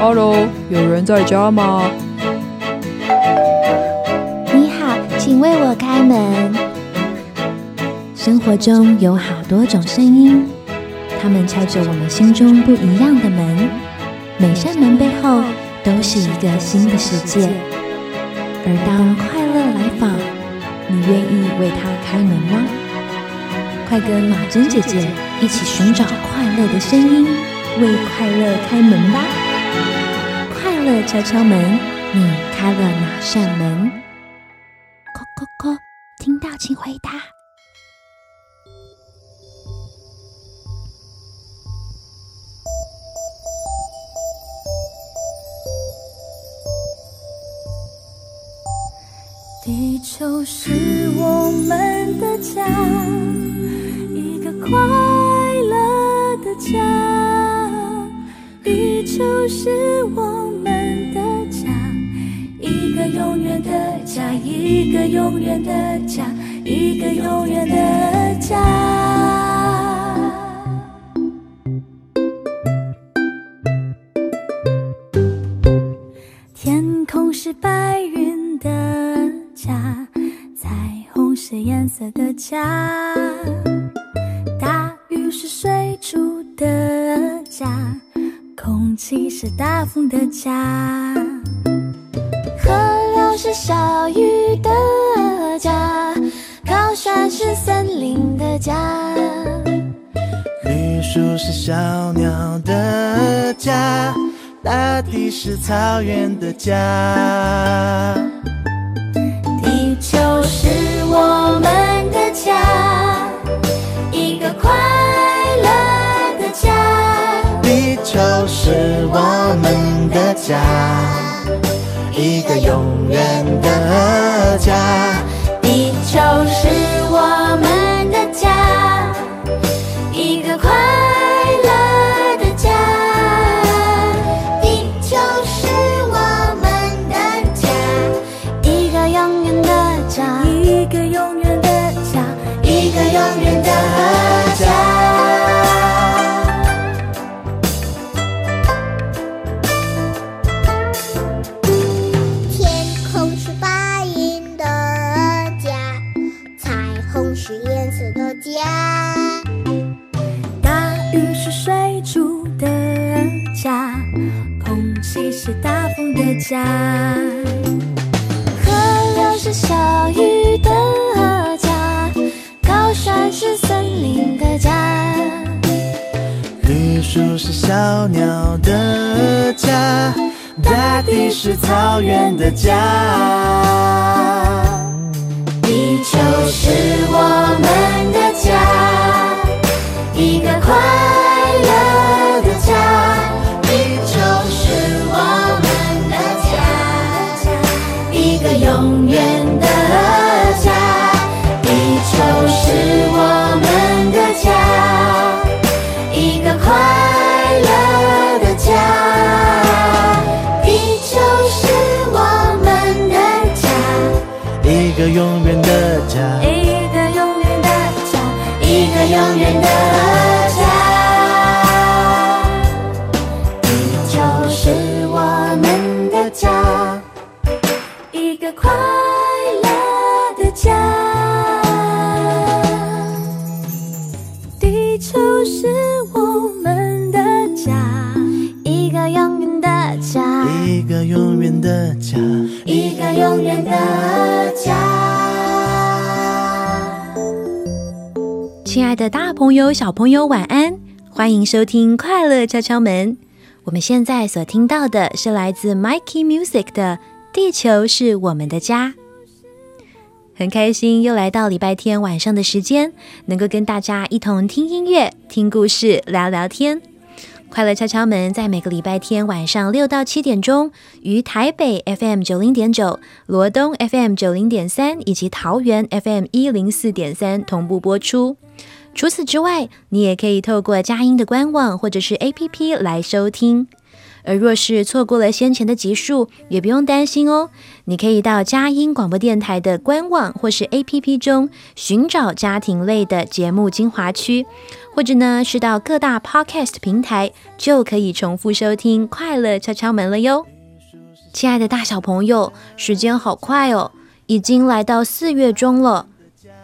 Hello，有人在家吗？你好，请为我开门。生活中有好多种声音，它们敲着我们心中不一样的门。每扇门背后都是一个新的世界。而当快乐来访，你愿意为他开门吗？快跟马珍姐姐一起寻找快乐的声音，为快乐开门吧！敲敲门，你开了哪扇门？叩叩叩，听到请回答。地球是我们的家，一个快乐的家。地球是我们，一个永远的家，一个永远的家，一个永远的家。天空是白云的家，彩虹是颜色的家，大雨是水珠的家，空气是大风的家，小鱼的家，高山是森林的家。绿树是小鸟的家，大地是草原的家。地球是我们的家，一个快乐的家。地球是我们的家，一个永远的家。地球是我们家，河流是小鱼的家，高山是森林的家。绿树是小鸟的家，大地是草原的家。地球是我们个永远的家。地球是我们的家，一个快乐的家。地球是我们的家。一个永远的家，一个永远的家，一个永远的小朋友，晚安！欢迎收听《快乐敲敲门》。我们现在所听到的是来自 Mikey Music 的《地球是我们的家》。很开心又来到礼拜天晚上的时间，能够跟大家一同听音乐、听故事、聊聊天。快乐敲敲门在每个礼拜天晚上六到七点钟，于台北 FM 九零点九、罗东 FM 九零点三以及桃园 FM 一零四点三同步播出。除此之外，你也可以透过佳音的官网或者是 APP 来收听。而若是错过了先前的集数，也不用担心哦。你可以到佳音广播电台的官网或是 APP 中寻找家庭类的节目精华区，或者呢是到各大 Podcast 平台就可以重复收听《快乐敲敲门》了哟。亲爱的大小朋友，时间好快哦，已经来到四月中了，《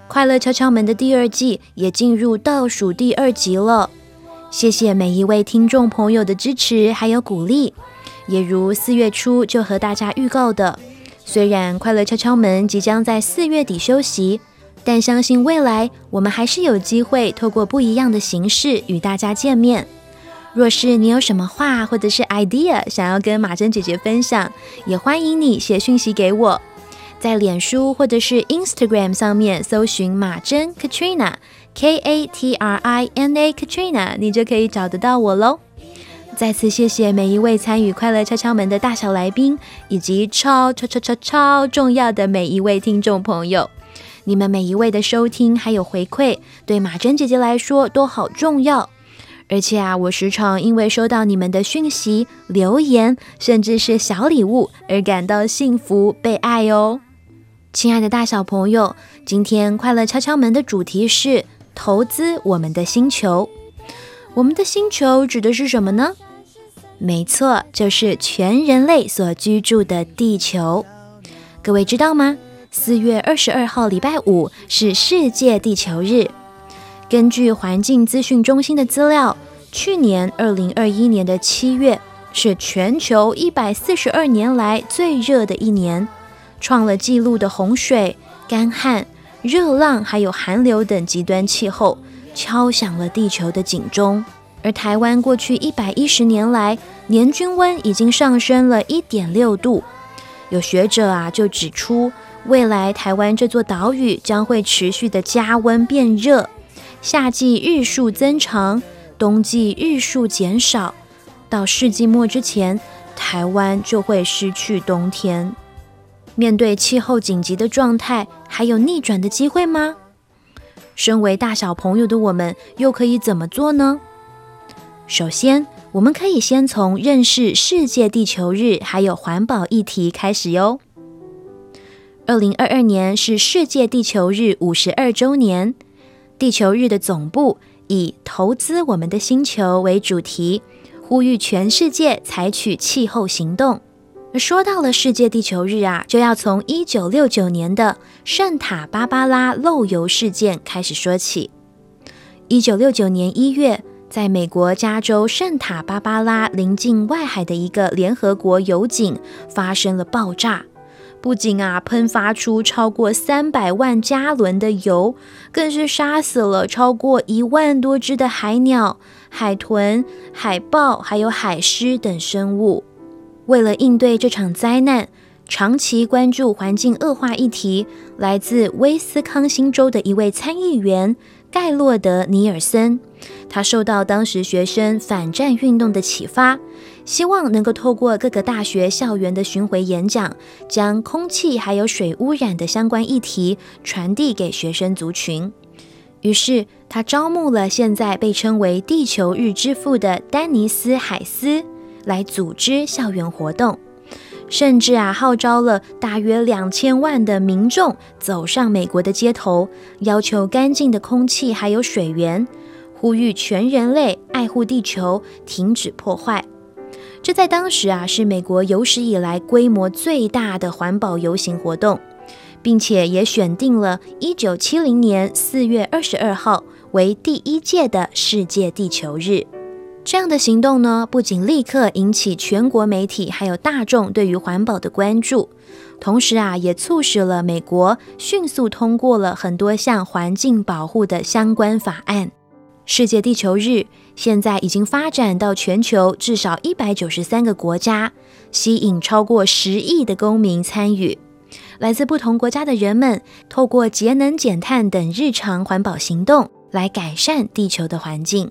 快乐敲敲门》的第二季也进入倒数第二集了。谢谢每一位听众朋友的支持还有鼓励，也如四月初就和大家预告的，虽然快乐敲敲门即将在四月底休息，但相信未来我们还是有机会透过不一样的形式与大家见面。若是你有什么话或者是 idea 想要跟马珍姐姐分享，也欢迎你写讯息给我，在脸书或者是 Instagram 上面搜寻马珍 Katrina。K A T R I N A Katrina，你就可以找得到我喽。再次谢谢每一位参与快乐敲敲门的大小来宾，以及超超超超超重要的每一位听众朋友。你们每一位的收听还有回馈，对马珍姐姐来说都好重要。而且啊，我时常因为收到你们的讯息、留言，甚至是小礼物，而感到幸福、被爱哦。亲爱的大小朋友，今天快乐敲敲门的主题是。投资我们的星球，我们的星球指的是什么呢？没错，就是全人类所居住的地球。各位知道吗？四月二十二号礼拜五是世界地球日。根据环境资讯中心的资料，去年二零二一年的七月是全球一百四十二年来最热的一年，创了纪录的洪水、干旱。热浪还有寒流等极端气候敲响了地球的警钟，而台湾过去一百一十年来年均温已经上升了一点六度。有学者啊就指出，未来台湾这座岛屿将会持续的加温变热，夏季日数增长，冬季日数减少，到世纪末之前，台湾就会失去冬天。面对气候紧急的状态，还有逆转的机会吗？身为大小朋友的我们，又可以怎么做呢？首先，我们可以先从认识世界地球日还有环保议题开始哟。二零二二年是世界地球日五十二周年，地球日的总部以投资我们的星球为主题，呼吁全世界采取气候行动。说到了世界地球日啊，就要从一九六九年的圣塔芭芭拉漏油事件开始说起。一九六九年一月，在美国加州圣塔芭芭拉临近外海的一个联合国油井发生了爆炸，不仅啊喷发出超过三百万加仑的油，更是杀死了超过一万多只的海鸟、海豚、海豹还有海狮等生物。为了应对这场灾难，长期关注环境恶化议题，来自威斯康星州的一位参议员盖洛德·尼尔森，他受到当时学生反战运动的启发，希望能够透过各个大学校园的巡回演讲，将空气还有水污染的相关议题传递给学生族群。于是，他招募了现在被称为“地球日之父”的丹尼斯·海斯。来组织校园活动，甚至啊号召了大约两千万的民众走上美国的街头，要求干净的空气还有水源，呼吁全人类爱护地球，停止破坏。这在当时啊是美国有史以来规模最大的环保游行活动，并且也选定了一九七零年四月二十二号为第一届的世界地球日。这样的行动呢，不仅立刻引起全国媒体还有大众对于环保的关注，同时啊，也促使了美国迅速通过了很多项环境保护的相关法案。世界地球日现在已经发展到全球至少一百九十三个国家，吸引超过十亿的公民参与。来自不同国家的人们，透过节能减碳等日常环保行动，来改善地球的环境。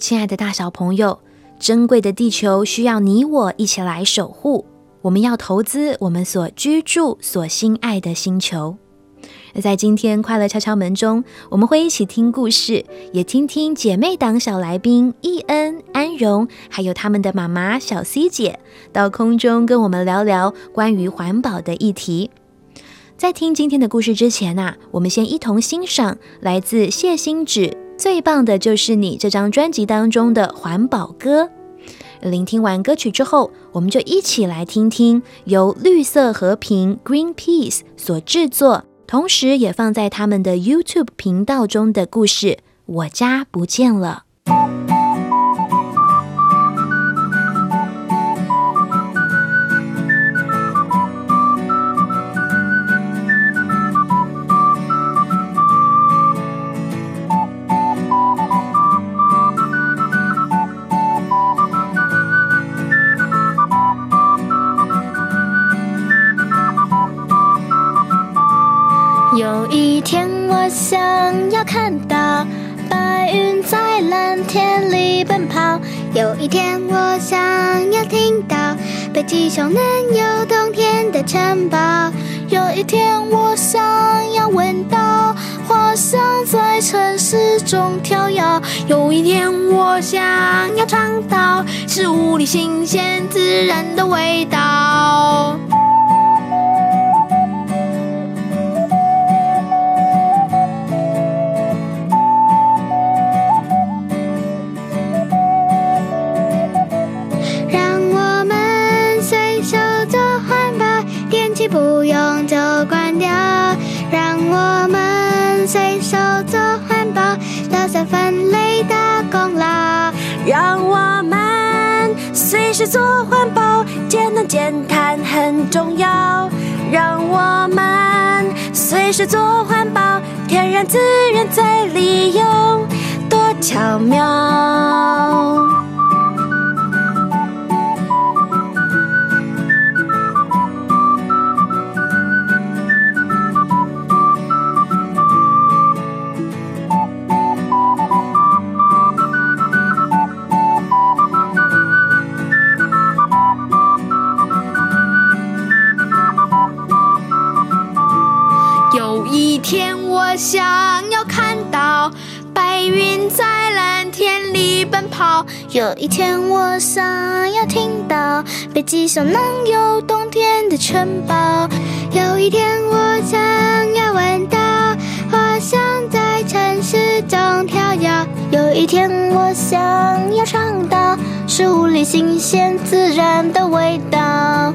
亲爱的大小朋友，珍贵的地球需要你我一起来守护。我们要投资我们所居住、所心爱的星球。在今天快乐敲敲门中，我们会一起听故事，也听听姐妹党小来宾易恩、安荣，还有他们的妈妈小 C 姐，到空中跟我们聊聊关于环保的议题。在听今天的故事之前呐、我们先一同欣赏来自谢星芷最棒的就是你这张专辑当中的环保歌。聆听完歌曲之后，我们就一起来听听由绿色和平 （Greenpeace） 所制作，同时也放在他们的 YouTube 频道中的故事《我家不见了》。有一天，我想要看到白云在蓝天里奔跑。有一天，我想要听到北极熊能有冬天的城堡。有一天，我想要闻到花香在城市中飘摇。有一天，我想要尝到食物里新鲜自然的味道。很重要。让我们随时做环保，天然资源再利用，多巧妙。有一天，我想要听到北极熊能有冬天的城堡。有一天，我想要闻到花香在城市中飘摇。有一天，我想要尝到树里新鲜自然的味道。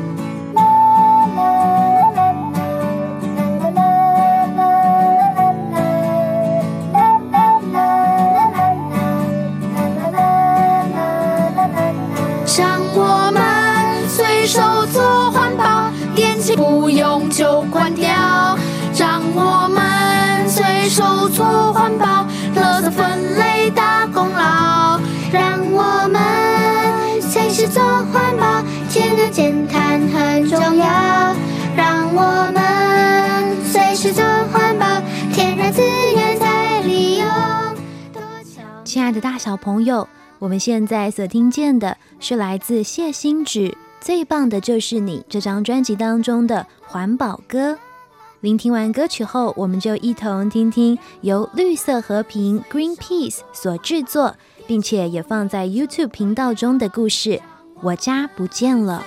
就关掉。让我们随手做环保，垃圾分类大功劳。让我们随时做环保，节能减碳很重要。让我们随时做环保，天然资源再利用。多巧亲爱的大小朋友，我们现在所听见的是来自谢欣芷最棒的就是你这张专辑当中的环保歌。聆听完歌曲后，我们就一同听听由绿色和平 （Greenpeace） 所制作，并且也放在 YouTube 频道中的故事《我家不见了》。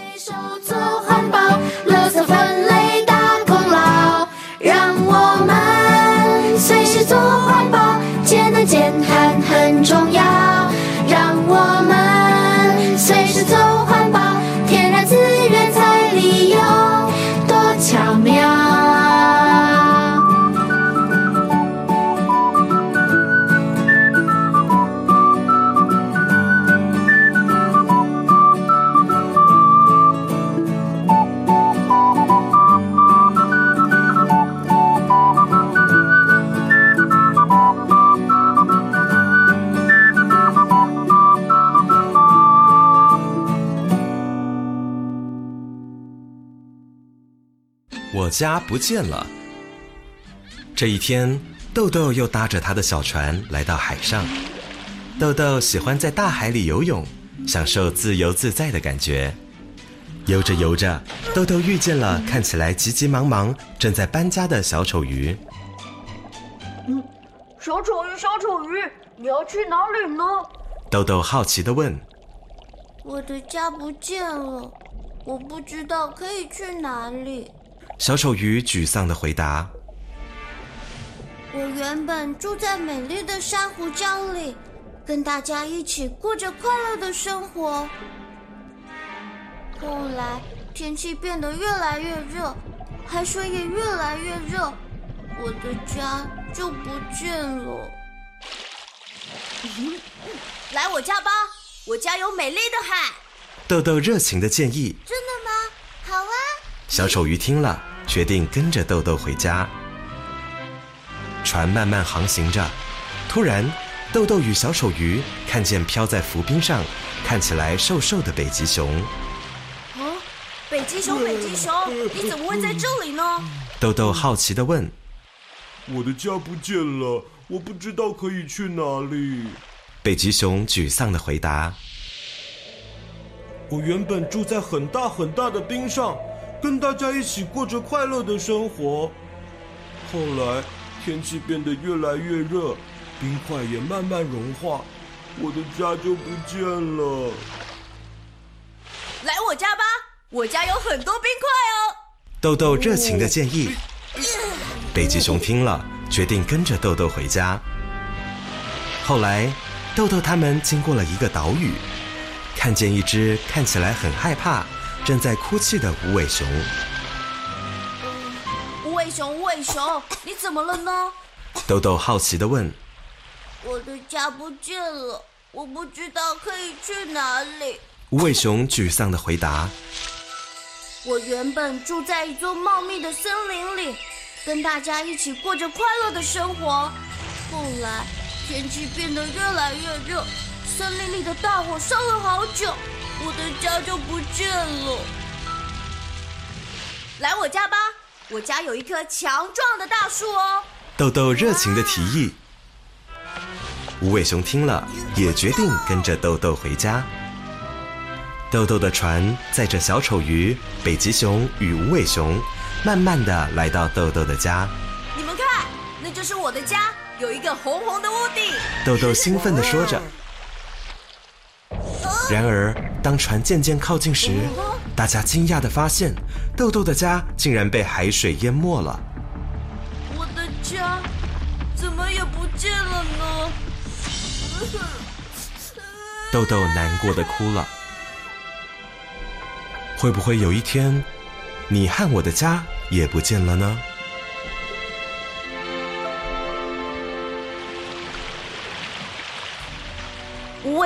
我家不见了。这一天，豆豆又搭着他的小船来到海上。豆豆喜欢在大海里游泳，享受自由自在的感觉。游着游着，豆豆遇见了看起来急急忙忙、正在搬家的小丑鱼。嗯小丑鱼，小丑鱼，你要去哪里呢？豆豆好奇地问我的家不见了，我不知道可以去哪里。小丑鱼，沮丧的回答我原本住在美丽的珊瑚礁里，跟大家一起过着快乐的生活。后来天气变得越来越热，海水也越来越热，我的家就不见了。来我家吧，我家有美丽的海。豆豆热情的建议。真的吗？好啊！小丑鱼听了，决定跟着豆豆回家。船慢慢航行着，突然，豆豆与小丑鱼看见漂在浮冰上、看起来瘦瘦的北极熊。哦，北极熊，北极熊，你怎么会在这里呢？豆豆好奇的问我的家不见了，我不知道可以去哪里。北极熊，沮丧的回答我原本住在很大很大的冰上，跟大家一起过着快乐的生活。后来天气变得越来越热，冰块也慢慢融化，我的家就不见了。来我家吧，我家有很多冰块哦。豆豆热情的建议。北极熊听了，决定跟着豆豆回家。后来，豆豆他们经过了一个岛屿，看见一只看起来很害怕、正在哭泣的无尾熊。无尾熊，无尾熊，你怎么了呢？豆豆好奇地问我的家不见了，我不知道可以去哪里。无尾熊，沮丧地回答我原本住在一座茂密的森林里，跟大家一起过着快乐的生活。后来天气变得越来越热，森林里的大火烧了好久，我的家就不见了。来我家吧，我家有一棵强壮的大树哦。豆豆热情的提议。无尾熊听了，也决定跟着豆豆回家。豆豆的船载着小丑鱼、北极熊与无尾熊，慢慢的来到豆豆的家。你们看，那就是我的家，有一个红红的屋顶。豆豆兴奋的说着。然而，当船渐渐靠近时，大家惊讶地发现，豆豆的家竟然被海水淹没了。我的家怎么也不见了呢？豆豆难过的哭了。会不会有一天，你和我的家也不见了呢？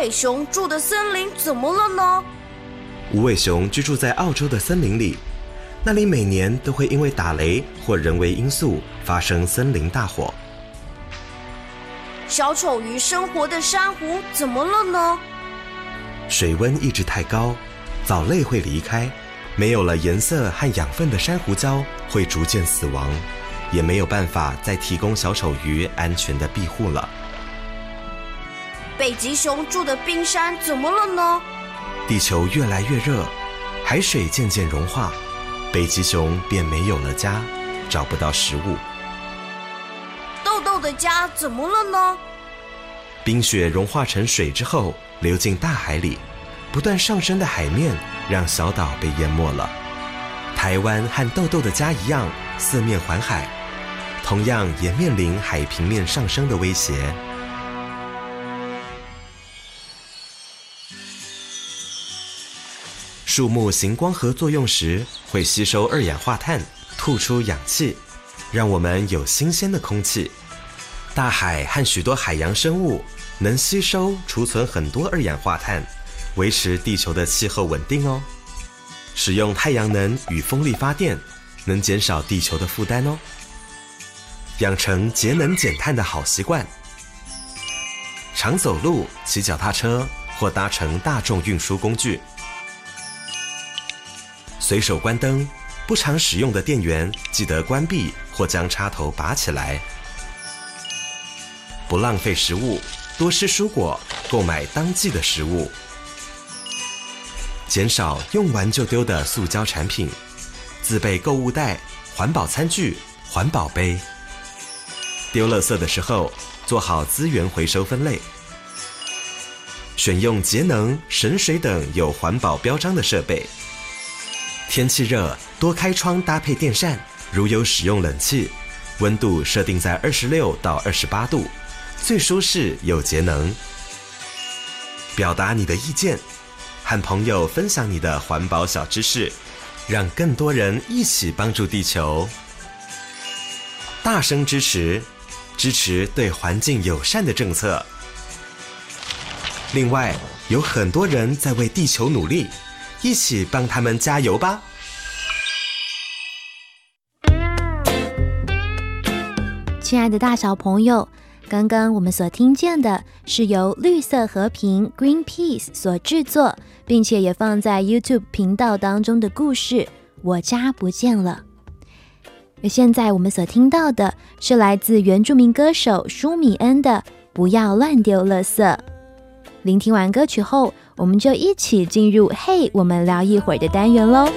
尾熊住的森林怎么了呢？无尾熊居住在澳洲的森林里，那里每年都会因为打雷或人为因素发生森林大火。小丑鱼生活的珊瑚怎么了呢？水温一直太高，藻类会离开，没有了颜色和养分的珊瑚礁会逐渐死亡，也没有办法再提供小丑鱼安全的庇护了。北极熊住的冰山怎么了呢？地球越来越热，海水渐渐融化，北极熊便没有了家，找不到食物。豆豆的家怎么了呢？冰雪融化成水之后，流进大海里，不断上升的海面让小岛被淹没了。台湾和豆豆的家一样，四面环海，同样也面临海平面上升的威胁。树木行光合作用时，会吸收二氧化碳，吐出氧气，让我们有新鲜的空气。大海和许多海洋生物能吸收、储存很多二氧化碳，维持地球的气候稳定哦。使用太阳能与风力发电，能减少地球的负担哦。养成节能减碳的好习惯，常走路、骑脚踏车或搭乘大众运输工具。随手关灯，不常使用的电源记得关闭或将插头拔起来。不浪费食物，多吃蔬果，购买当季的食物。减少用完就丢的塑胶产品，自备购物袋、环保餐具、环保杯。丢垃圾的时候，做好资源回收分类。选用节能、省水等有环保标章的设备。天气热，多开窗搭配电扇。如有使用冷气，温度设定在二十六到二十八度，最舒适又节能。表达你的意见，和朋友分享你的环保小知识，让更多人一起帮助地球。大声支持，支持对环境友善的政策。另外，有很多人在为地球努力，一起帮他们加油吧！亲爱的大小朋友，刚刚我们所听见的是由绿色和平 （Greenpeace） 所制作，并且也放在 YouTube 频道当中的故事《我家不见了》。而现在我们所听到的是来自原住民歌手舒米恩的《不要乱丢垃圾》。聆听完歌曲后，我们就一起进入“嘿，我们聊一会儿”的单元喽。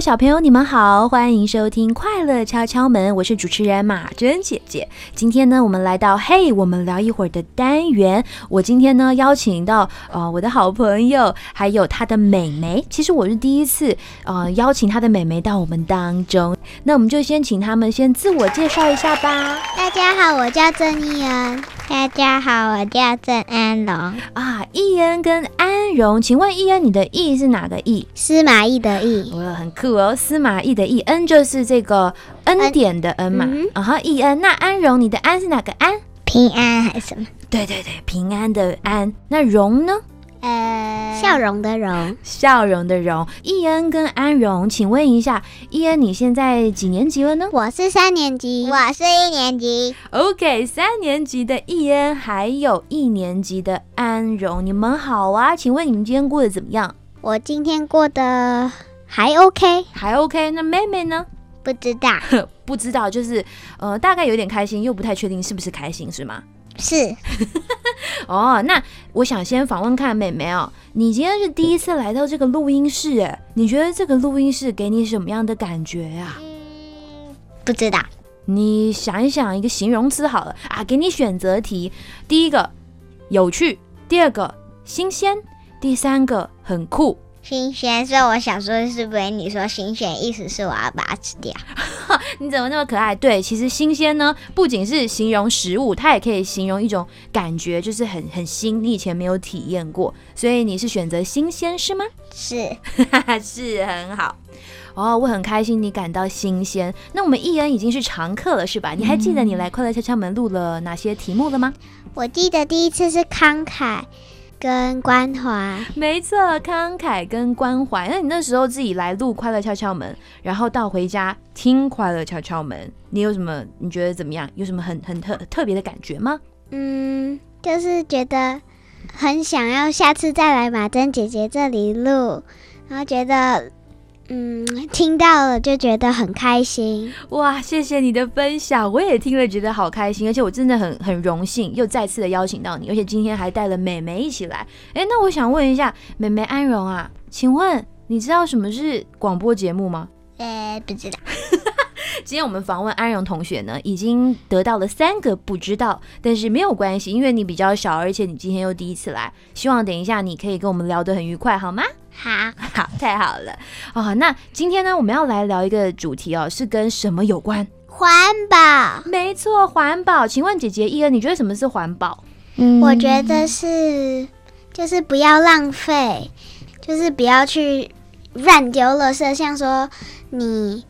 小朋友，你们好，欢迎收听《快乐敲敲门》，我是主持人马珍姐姐。今天呢，我们来到“嘿，我们聊一会儿”的单元。我今天呢，邀请到呃我的好朋友，还有他的美眉。其实我是第一次呃邀请他的美眉到我们当中。那我们就先请他们先自我介绍一下吧。大家好，我叫郑义恩。大家好，我叫郑安荣。啊，易恩跟安荣，请问易恩，你的易是哪个易？司马懿的懿。哇，很酷哦，司马懿的懿。恩就是这个恩典的恩嘛。然后易恩。那安荣，你的安是哪个安？平安还是什么？对对对，平安的安。那荣呢？呃，笑容的容，笑容的容。易恩跟安荣，请问一下，易恩你现在几年级了呢？我是三年级，我是一年级。OK，三年级的易恩，还有一年级的安荣，你们好啊！请问你们今天过得怎么样？我今天过得还 OK，还 OK。那妹妹呢？不知道，不知道，就是呃，大概有点开心，又不太确定是不是开心，是吗？是 哦，那我想先访问看妹妹哦，你今天是第一次来到这个录音室，哎，你觉得这个录音室给你什么样的感觉呀、不知道。你想一想一个形容词好了啊，给你选择题，第一个有趣，第二个新鲜，第三个很酷。新鲜，所以我想说，是不是你说新鲜，意思是我要把它吃掉？你怎么那么可爱？对，其实新鲜呢，不仅是形容食物，它也可以形容一种感觉，就是很很新，你以前没有体验过，所以你是选择新鲜是吗？是 是很好。哦，我很开心你感到新鲜。那我们艺恩已经是常客了，是吧？你还记得你来快乐敲敲门录了哪些题目了吗？我记得第一次是慷慨跟关怀，没错，慷慨跟关怀。那你那时候自己来录快乐敲敲门，然后到回家听快乐敲敲门，你有什么？你觉得怎么样？有什么很很特特别的感觉吗？嗯，就是觉得很想要下次再来马珍姐姐这里录，然后觉得。嗯，听到了就觉得很开心。哇，谢谢你的分享，我也听了觉得好开心，而且我真的很很荣幸又再次的邀请到你，而且今天还带了美眉一起来。哎，那我想问一下，美眉安荣啊，请问你知道什么是广播节目吗？呃，不知道。今天我们访问安荣同学呢，已经得到了三个不知道，但是没有关系，因为你比较小，而且你今天又第一次来，希望等一下你可以跟我们聊得很愉快，好吗？好，好，太好了哦。那今天呢，我们要来聊一个主题哦，是跟什么有关？环保。没错，环保。请问姐姐伊恩，你觉得什么是环保？嗯，我觉得是，就是不要浪费，就是不要去乱丢垃圾，像说你。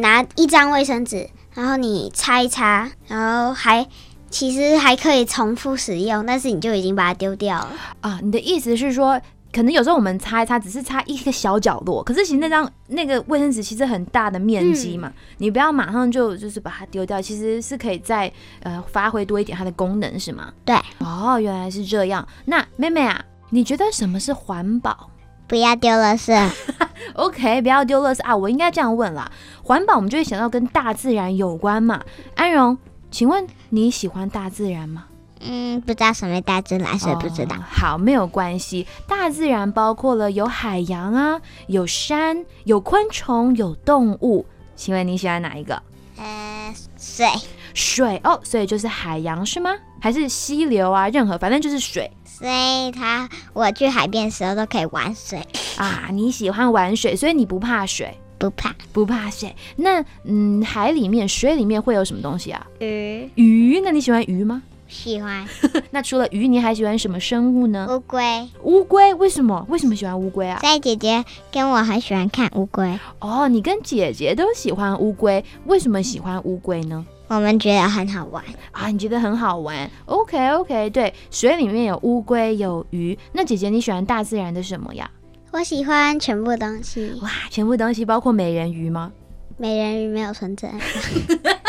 拿一张卫生纸，然后你擦一擦，然后还其实还可以重复使用，但是你就已经把它丢掉了啊！你的意思是说，可能有时候我们擦一擦，只是擦一个小角落，可是其实那张那个卫生纸其实很大的面积嘛，你不要马上就就是把它丢掉，其实是可以再呃发挥多一点它的功能，是吗？对。哦，原来是这样。那妹妹啊，你觉得什么是环保？不要丢垃圾。OK，不要丢垃圾啊！我应该这样问啦。环保，我们就会想到跟大自然有关嘛。安荣，请问你喜欢大自然吗？嗯，不知道什么大自然，所以不知道。哦、好，没有关系。大自然包括了有海洋啊，有山，有昆虫，有动物。请问你喜欢哪一个？呃，水。水哦，所以就是海洋是吗？还是溪流啊？任何，反正就是水。所以它，我去海边的时候都可以玩水啊。你喜欢玩水，所以你不怕水？不怕，不怕水。那嗯，海里面、水里面会有什么东西啊？鱼。鱼？那你喜欢鱼吗？喜欢。那除了鱼，你还喜欢什么生物呢？乌龟。乌龟？为什么？为什么喜欢乌龟啊？所以姐姐跟我很喜欢看乌龟。哦，你跟姐姐都喜欢乌龟，为什么喜欢乌龟呢？我们觉得很好玩啊！你觉得很好玩？OK OK，对，水里面有乌龟有鱼。那姐姐你喜欢大自然的什么呀？我喜欢全部东西。哇，全部东西包括美人鱼吗？美人鱼没有存在。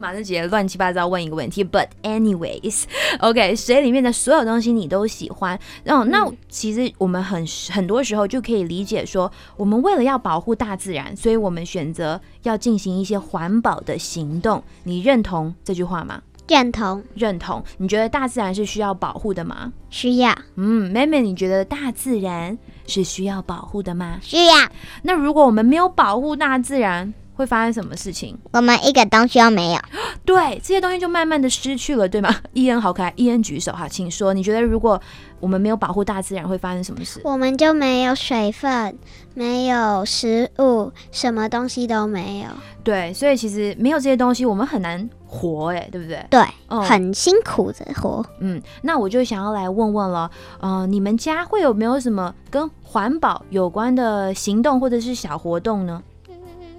马上姐姐乱七八糟问一个问题，But anyways，OK，okay, 水里面的所有东西你都喜欢。哦，那其实我们很很多时候就可以理解说，我们为了要保护大自然，所以我们选择要进行一些环保的行动。你认同这句话吗？认同，认同。你觉得大自然是需要保护的吗？需要。嗯，妹妹，你觉得大自然是需要保护的吗？需要。那如果我们没有保护大自然，会发生什么事情？我们一个东西都没有。对，这些东西就慢慢的失去了，对吗？伊恩好可爱，伊恩举手哈，请说，你觉得如果我们没有保护大自然，会发生什么事？我们就没有水分，没有食物，什么东西都没有。对，所以其实没有这些东西，我们很难活，哎，对不对？对，哦很辛苦的活。嗯，那我就想要来问问了，呃，你们家会有没有什么跟环保有关的行动或者是小活动呢？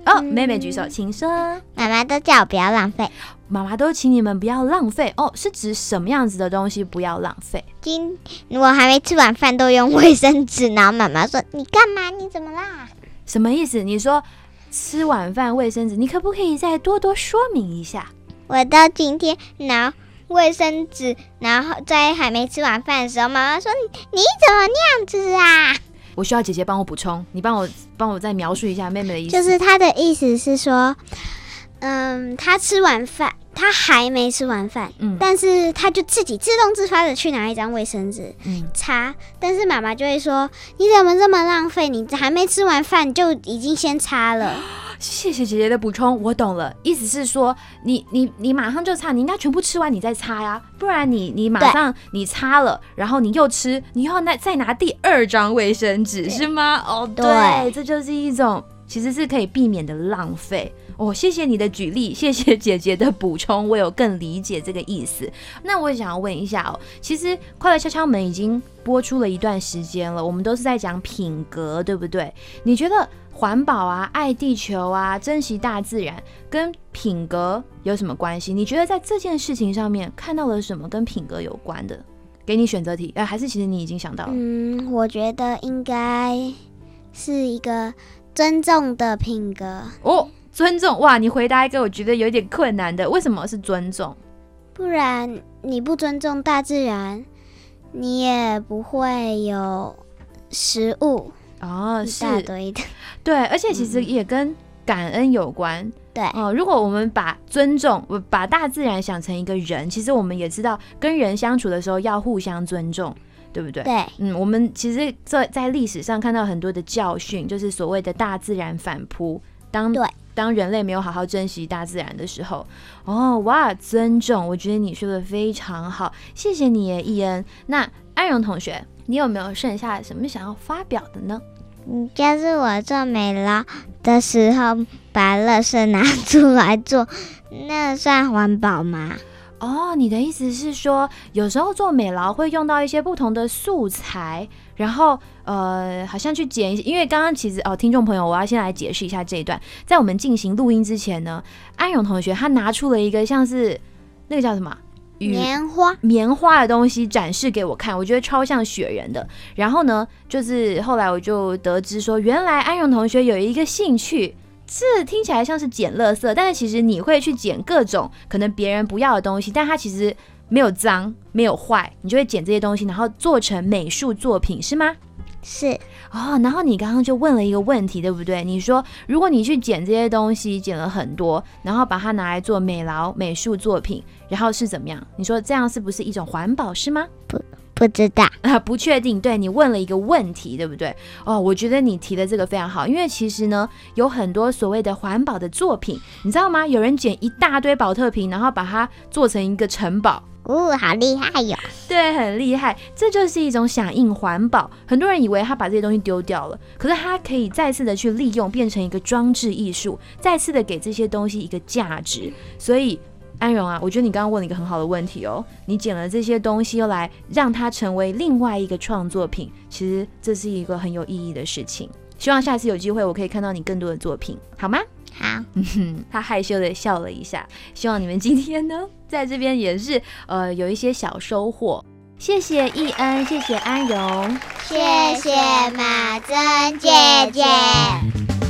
哦，妹妹举手，请说。妈妈都叫我不要浪费，妈妈都请你们不要浪费哦，是指什么样子的东西不要浪费？今我还没吃完饭都用卫生纸，然后妈妈说你干嘛？你怎么啦？什么意思？你说吃晚饭卫生纸，你可不可以再多多说明一下？我到今天拿卫生纸，然后在还没吃完饭的时候，妈妈说你你怎么那样子啊？我需要姐姐帮我补充，你帮我帮我再描述一下妹妹的意思。就是她的意思是说，嗯，他吃完饭，他还没吃完饭，嗯但是他就自己自动自发的去拿一张卫生纸嗯擦，但是妈妈就会说，你怎么这么浪费？你还没吃完饭就已经先擦了。谢谢姐姐的补充，我懂了。意思是说，你你你马上就擦，你应该全部吃完你再擦呀，不然你你马上你擦了，然后你又吃，你又再拿第二张卫生纸是吗？哦，对，对这就是一种其实是可以避免的浪费。哦，谢谢你的举例，谢谢姐姐的补充，我有更理解这个意思。那我也想要问一下哦，其实《快乐敲敲门》已经播出了一段时间了，我们都是在讲品格，对不对？你觉得环保啊、爱地球啊、珍惜大自然跟品格有什么关系？你觉得在这件事情上面看到了什么跟品格有关的？给你选择题，呃，还是其实你已经想到了？嗯，我觉得应该是一个尊重的品格，哦，尊重哇！你回答一个我觉得有点困难的，为什么是尊重？不然你不尊重大自然，你也不会有食物哦，一是大堆的。对，而且其实也跟感恩有关。对，哦、如果我们把尊重，我把大自然想成一个人，其实我们也知道跟人相处的时候要互相尊重，对不对？对，嗯，我们其实在在历史上看到很多的教训，就是所谓的大自然反扑。当对当人类没有好好珍惜大自然的时候，哦哇，尊重，我觉得你说的非常好，谢谢你耶，易恩。那安荣同学，你有没有剩下什么想要发表的呢？嗯，就是我做美劳的时候，把垃圾拿出来做，那算环保吗？哦，你的意思是说，有时候做美劳会用到一些不同的素材，然后呃，好像去剪一些。因为刚刚其实哦，听众朋友，我要先来解释一下这一段。在我们进行录音之前呢，安勇同学他拿出了一个像是那个叫什么棉花，棉花的东西展示给我看，我觉得超像雪人的。然后呢，就是后来我就得知说，原来安永同学有一个兴趣。这听起来像是捡垃圾，但是其实你会去捡各种可能别人不要的东西，但它其实没有脏，没有坏，你就会捡这些东西，然后做成美术作品，是吗？是哦，然后你刚刚就问了一个问题，对不对？你说如果你去捡这些东西，捡了很多，然后把它拿来做美劳美术作品，然后是怎么样？你说这样是不是一种环保，是吗？不知道，啊，不确定。对你问了一个问题，对不对？哦，我觉得你提的这个非常好，因为其实呢，有很多所谓的环保的作品，你知道吗？有人捡一大堆保特瓶，然后把它做成一个城堡。哦，好厉害哟！对，很厉害，这就是一种响应环保。很多人以为他把这些东西丢掉了，可是他可以再次的去利用，变成一个装置艺术，再次的给这些东西一个价值。所以，安荣啊，我觉得你刚刚问了一个很好的问题哦，你捡了这些东西，又来让它成为另外一个创作品，其实这是一个很有意义的事情。希望下次有机会，我可以看到你更多的作品，好吗？好，嗯哼，他害羞的笑了一下。希望你们今天呢，在这边也是呃有一些小收获。谢谢易恩，谢谢安荣，谢谢马珍姐姐。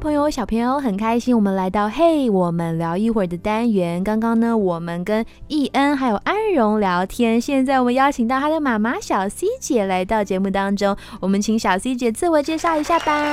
朋友、小朋友，很开心我们来到嘿，我们聊一会儿的单元。刚刚呢，我们跟易恩还有安荣聊天，现在我们邀请到他的妈妈小 C 姐来到节目当中，我们请小 C 姐自我介绍一下吧。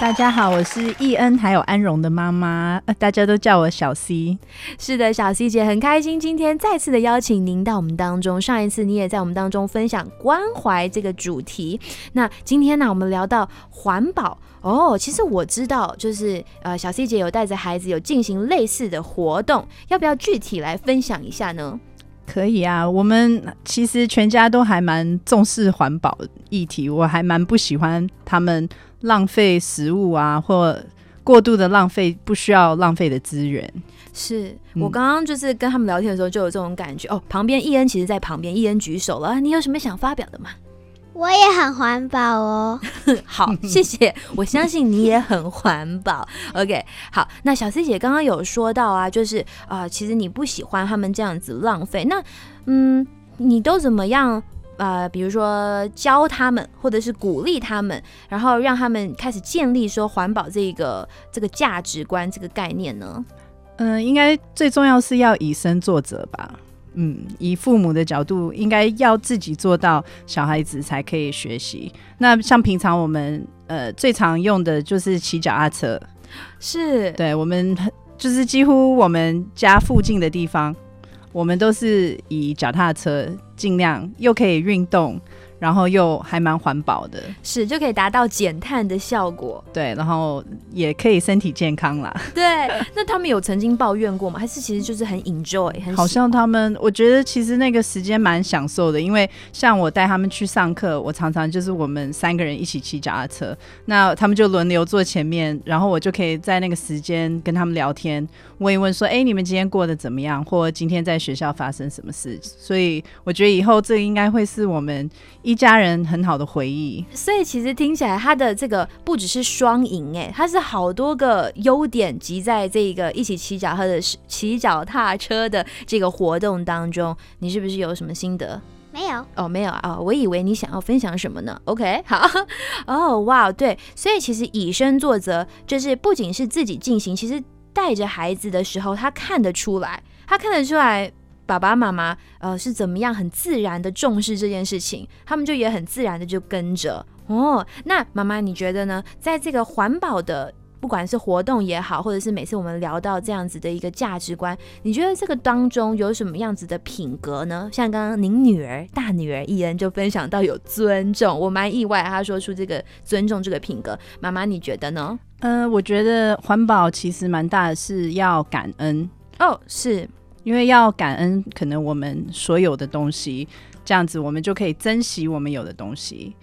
大家好，我是易恩还有安荣的妈妈，呃大家都叫我小 C。是的，小 C 姐很开心今天再次的邀请您到我们当中。上一次你也在我们当中分享关怀这个主题，那今天呢，我们聊到环保。哦，其实我知道，就是呃，小 C 姐有带着孩子有进行类似的活动，要不要具体来分享一下呢？可以啊，我们其实全家都还蛮重视环保议题，我还蛮不喜欢他们浪费食物啊，或过度的浪费不需要浪费的资源。是嗯我刚刚就是跟他们聊天的时候就有这种感觉哦。旁边伊恩其实在旁边，伊恩举手了，啊你有什么想发表的吗？我也很环保哦。好，谢谢。我相信你也很环保。OK，好。那小 C 姐刚刚有说到啊，就是啊、呃其实你不喜欢他们这样子浪费。那嗯，你都怎么样？呃，比如说教他们，或者是鼓励他们，然后让他们开始建立说环保这个这个价值观这个概念呢？嗯、应该最重要是要以身作则吧。嗯，以父母的角度，应该要自己做到，小孩子才可以学习。那像平常我们呃最常用的就是骑脚踏车，是对我们就是几乎我们家附近的地方，我们都是以脚踏车，尽量又可以运动，然后又还蛮环保的，是就可以达到减碳的效果。对，然后也可以身体健康啦。对，那他们有曾经抱怨过吗？还是其实就是很 enjoy，很好像他们，我觉得其实那个时间蛮享受的，因为像我带他们去上课，我常常就是我们三个人一起骑脚踏车，那他们就轮流坐前面，然后我就可以在那个时间跟他们聊天，问一问说，哎、你们今天过得怎么样，或今天在学校发生什么事？所以我觉得以后这个应该会是我们一家人很好的回忆。所以其实听起来，它的这个不只是双赢，哎，它是好多个优点集在这个一起骑脚踏的骑脚踏车的这个活动当中。你是不是有什么心得？没有，哦，没有啊、我以为你想要分享什么呢？OK，好，哦，哇，对，所以其实以身作则，就是不仅是自己进行，其实带着孩子的时候，他看得出来，他看得出来。爸爸妈妈呃是怎么样很自然的重视这件事情，他们就也很自然的就跟着哦。那妈妈你觉得呢？在这个环保的不管是活动也好，或者是每次我们聊到这样子的一个价值观，你觉得这个当中有什么样子的品格呢？像刚刚您女儿大女儿伊恩就分享到有尊重，我蛮意外，她说出这个尊重这个品格。妈妈你觉得呢？呃，我觉得环保其实蛮大的，是要感恩。哦，是因为要感恩，可能我们所有的东西，这样子我们就可以珍惜我们有的东西。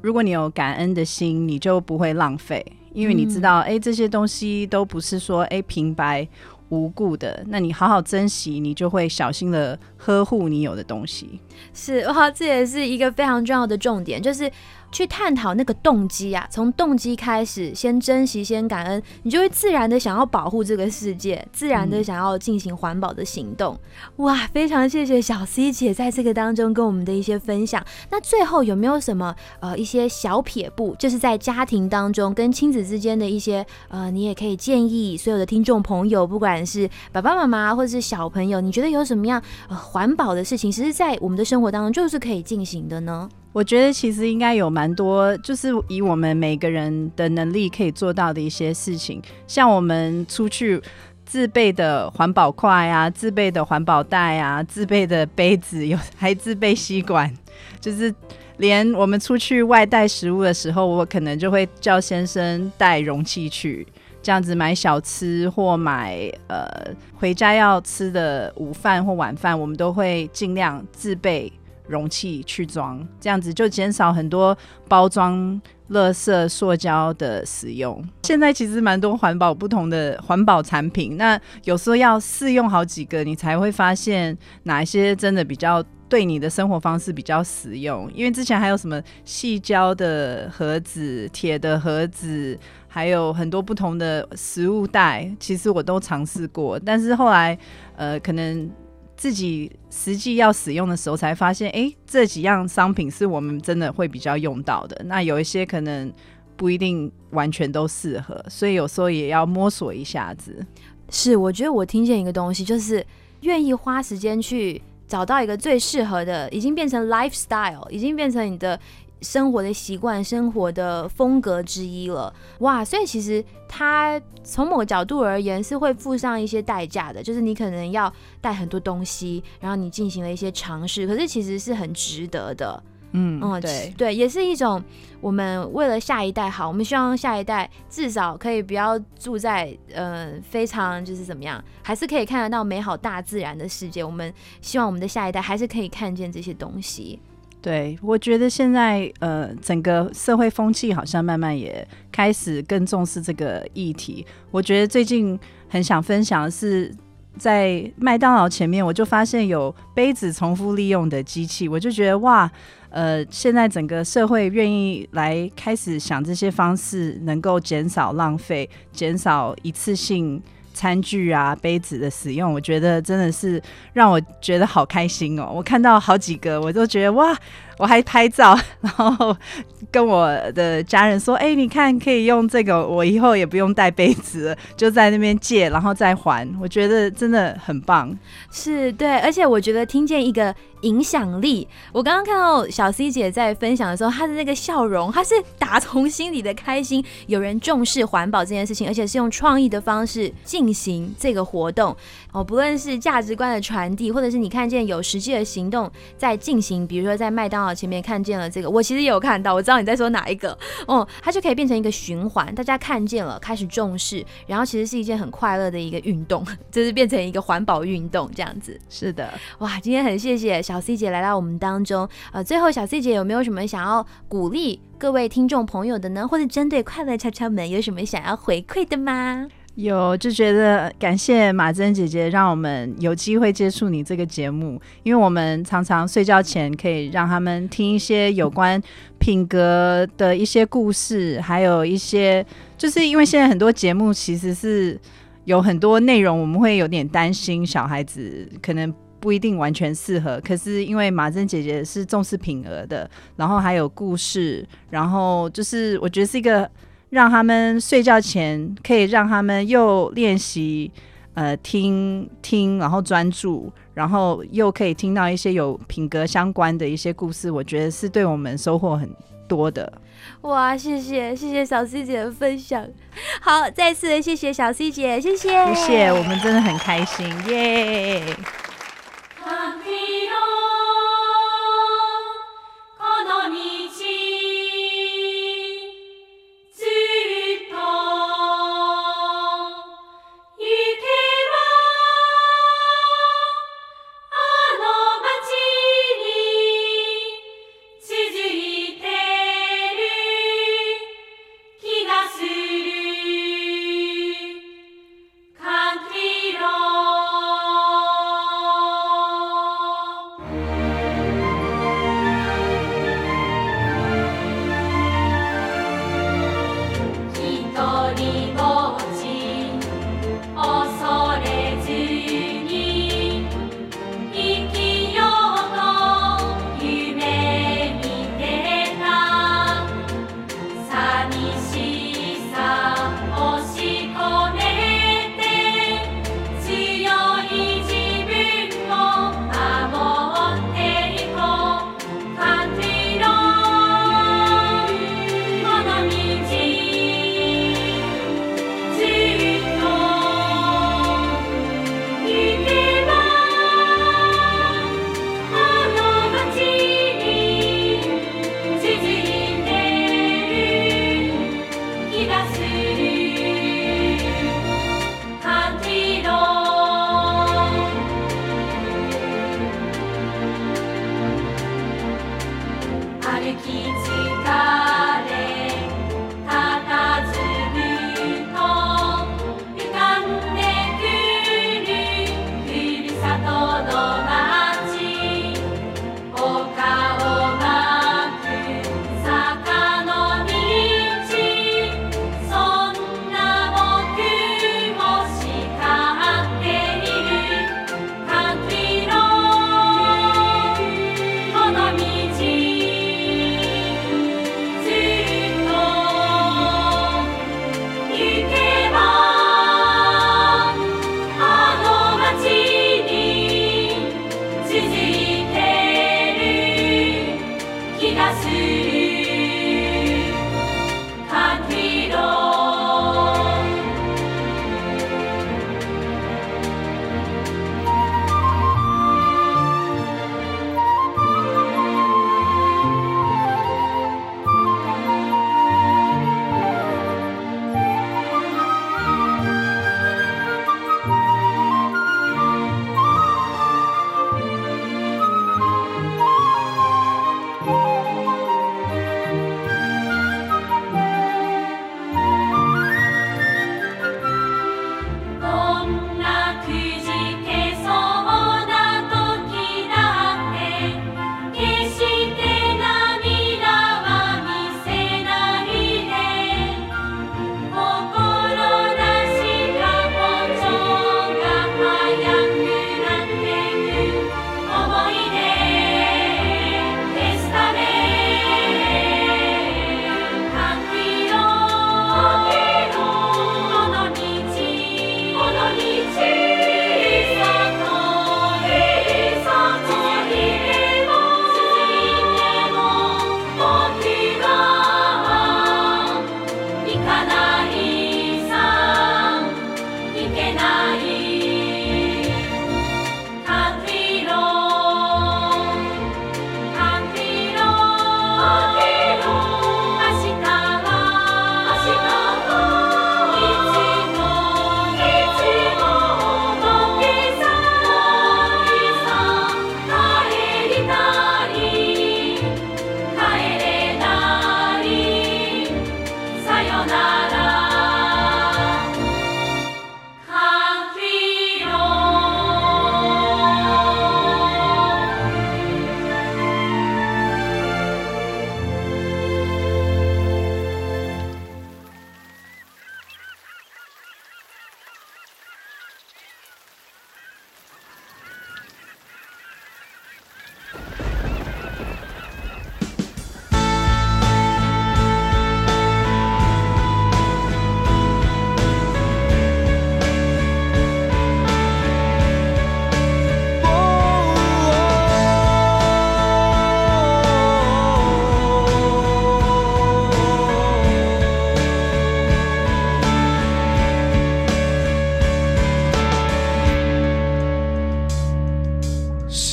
如果你有感恩的心，你就不会浪费，因为你知道，哎、这些东西都不是说哎平白无故的，那你好好珍惜，你就会小心的呵护你有的东西。是哇，这也是一个非常重要的重点，就是去探讨那个动机啊，从动机开始，先珍惜，先感恩，你就会自然的想要保护这个世界，自然的想要进行环保的行动。哇，非常谢谢小 C 姐在这个当中跟我们的一些分享。那最后有没有什么呃一些小撇步，就是在家庭当中跟亲子之间的一些呃，你也可以建议所有的听众朋友，不管是爸爸妈妈或者是小朋友，你觉得有什么样呃环保的事情，其实在我们的生活当中就是可以进行的呢？我觉得其实应该有蛮多，就是以我们每个人的能力可以做到的一些事情，像我们出去自备的环保筷啊，自备的环保袋啊，自备的杯子，有还自备吸管，就是连我们出去外带食物的时候，我可能就会叫先生带容器去，这样子买小吃或买呃回家要吃的午饭或晚饭，我们都会尽量自备容器去装，这样子就减少很多包装。垃圾、塑胶的使用，现在其实蛮多环保不同的环保产品。那有时候要试用好几个，你才会发现哪一些真的比较对你的生活方式比较实用。因为之前还有什么细胶的盒子、铁的盒子，还有很多不同的食物袋，其实我都尝试过。但是后来，呃，可能。自己实际要使用的时候，才发现，哎，这几样商品是我们真的会比较用到的。那有一些可能不一定完全都适合，所以有时候也要摸索一下子。是，我觉得我听见一个东西，就是愿意花时间去找到一个最适合的，已经变成 lifestyle，已经变成你的。生活的习惯、生活的风格之一了，哇！所以其实它从某个角度而言是会付上一些代价的，就是你可能要带很多东西，然后你进行了一些尝试，可是其实是很值得的。嗯嗯，对对，也是一种我们为了下一代好，我们希望下一代至少可以不要住在呃非常就是怎么样，还是可以看得到美好大自然的世界。我们希望我们的下一代还是可以看见这些东西。对，我觉得现在呃，整个社会风气好像慢慢也开始更重视这个议题。我觉得最近很想分享的是，在麦当劳前面，我就发现有杯子重复利用的机器，我就觉得哇，呃，现在整个社会愿意来开始想这些方式，能够减少浪费，减少一次性。餐具啊，杯子的使用，我觉得真的是让我觉得好开心哦！我看到好几个，我都觉得哇。我还拍照，然后跟我的家人说：“哎，你看，可以用这个，我以后也不用带杯子，就在那边借，然后再还。”我觉得真的很棒。是对，而且我觉得听见一个影响力。我刚刚看到小 C 姐在分享的时候，她的那个笑容，她是打从心里的开心。有人重视环保这件事情，而且是用创意的方式进行这个活动哦。不论是价值观的传递，或者是你看见有实际的行动在进行，比如说在麦当。前面看见了这个，我其实也有看到，我知道你在说哪一个哦，它就可以变成一个循环，大家看见了，开始重视，然后其实是一件很快乐的一个运动，就是变成一个环保运动这样子。是的，哇，今天很谢谢小 C 姐来到我们当中，呃，最后小 C 姐有没有什么想要鼓励各位听众朋友的呢？或者针对快乐敲敲门有什么想要回馈的吗？有就觉得感谢马珍姐姐，让我们有机会接触你这个节目，因为我们常常睡觉前可以让他们听一些有关品格的一些故事，还有一些就是因为现在很多节目其实是有很多内容，我们会有点担心小孩子可能不一定完全适合，可是因为马珍姐姐是重视品格的，然后还有故事，然后就是我觉得是一个。让他们睡觉前可以让他们又练习呃听听，然后专注，然后又可以听到一些有品格相关的一些故事，我觉得是对我们收获很多的。哇，谢谢谢谢小 C 姐的分享，好，再次谢谢小 C 姐，谢谢谢谢，我们真的很开心，耶。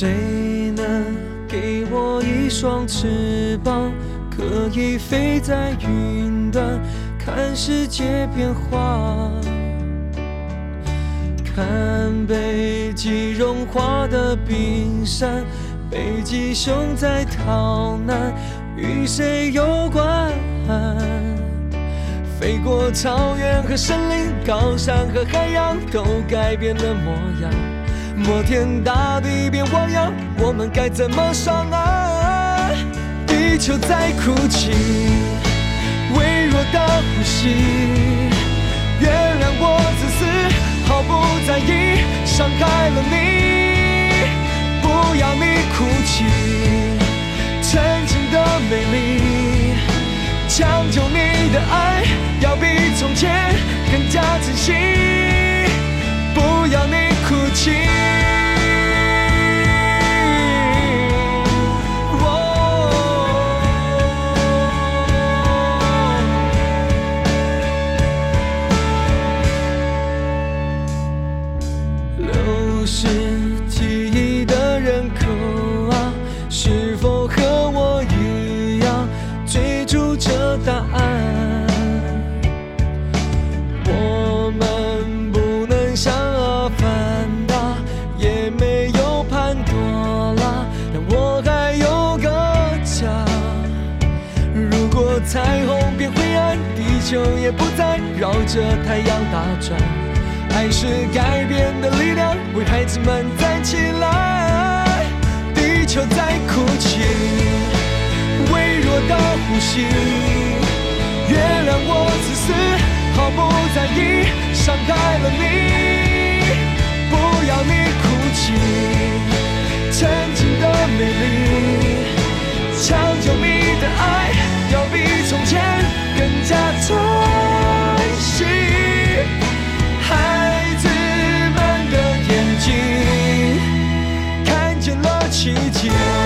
谁能给我一双翅膀，可以飞在云端，看世界变化？看北极融化的冰山，北极熊在逃难，与谁有关？飞过草原和森林，高山和海洋都改变了模样。摩天大地变汪洋，我们该怎么上岸？地球在哭泣，微弱的呼吸。原谅我自私，毫不在意，伤害了你。不要你哭泣，曾经的美丽，抢救你的爱，要比从前更加珍惜。不要你情。球也不再绕着太阳打转。爱是改变的力量，为孩子们站起来。地球在哭泣，微弱的呼吸。原谅我自私，毫不在意，伤害了你。不要你哭泣，曾经的美丽，奇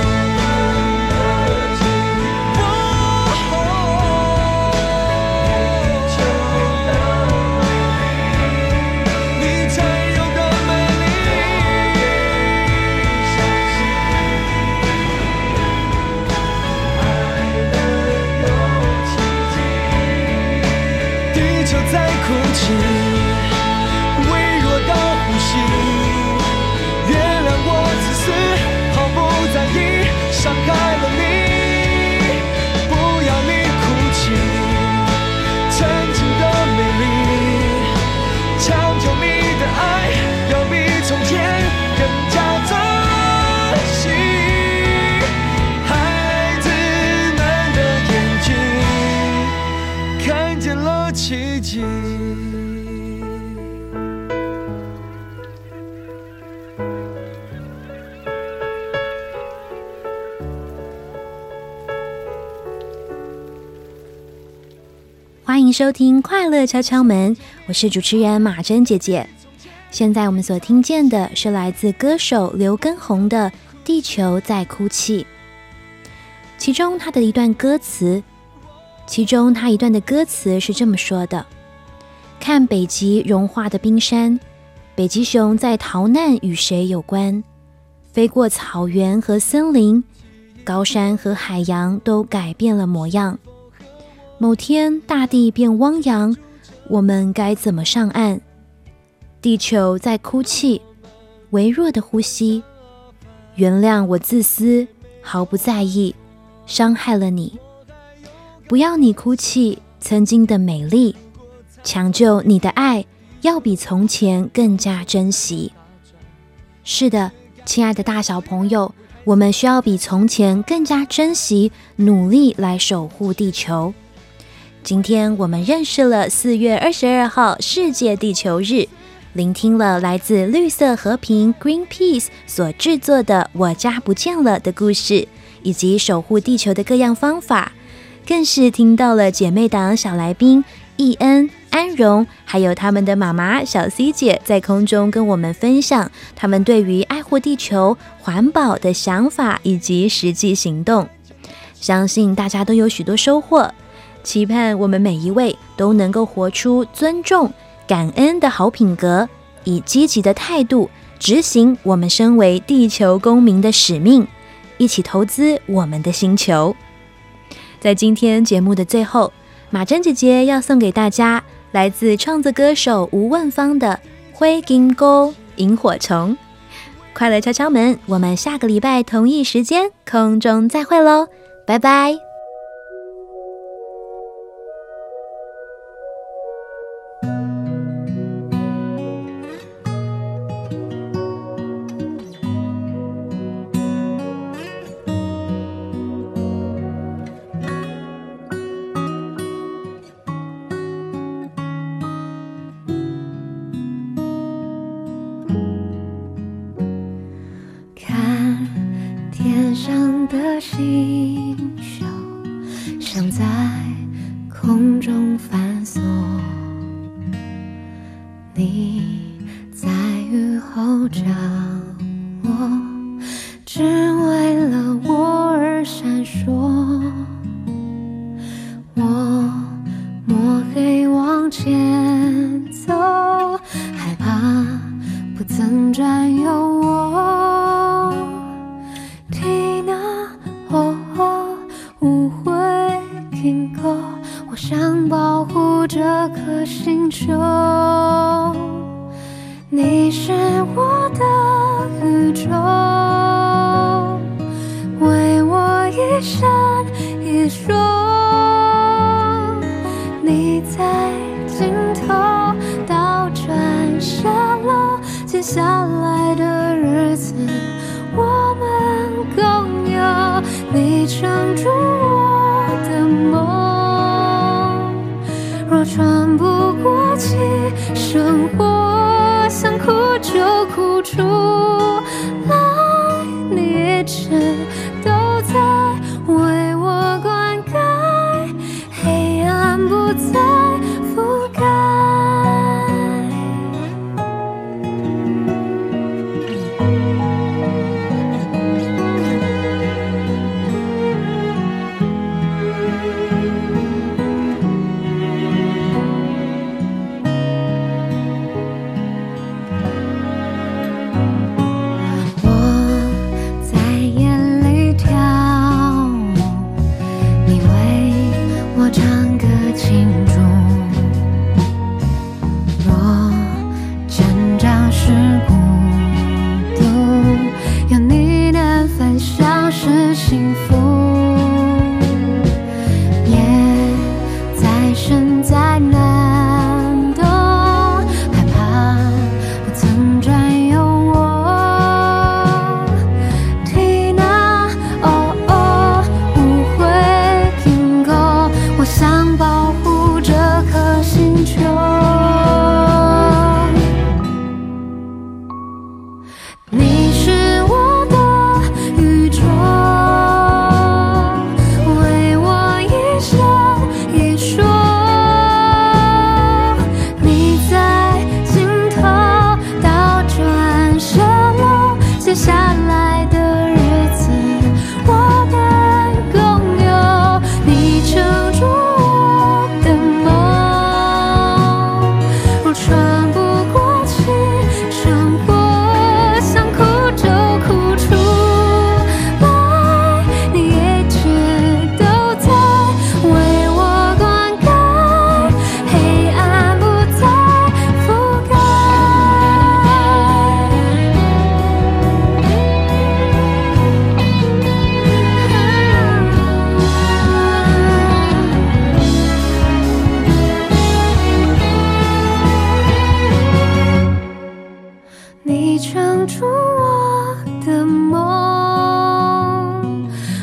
收听《快乐敲敲门》，我是主持人马珍姐姐。现在我们所听见的是来自歌手刘畊宏的《地球在哭泣》，其中他的一段歌词，其中他一段的歌词是这么说的：“看北极融化的冰山，北极熊在逃难，与谁有关？飞过草原和森林，高山和海洋都改变了模样。”某天，大地变汪洋，我们该怎么上岸？地球在哭泣，微弱的呼吸。原谅我自私，毫不在意，伤害了你。不要你哭泣，曾经的美丽，抢救你的爱，要比从前更加珍惜。是的，亲爱的大小朋友，我们需要比从前更加珍惜，努力来守护地球。今天我们认识了四月二十二号世界地球日，聆听了来自绿色和平 Greenpeace 所制作的《我家不见了》的故事，以及守护地球的各样方法，更是听到了姐妹党小来宾易恩、安荣，还有他们的妈妈小 C 姐在空中跟我们分享他们对于爱护地球、环保的想法以及实际行动。相信大家都有许多收获。期盼我们每一位都能够活出尊重、感恩的好品格，以积极的态度执行我们身为地球公民的使命，一起投资我们的星球。在今天节目的最后，马珍姐姐要送给大家来自创作歌手吴问芳的《灰金钩萤火虫》，快来敲敲门！我们下个礼拜同一时间空中再会喽，拜拜。可惜。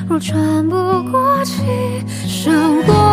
若喘不过气，胜过。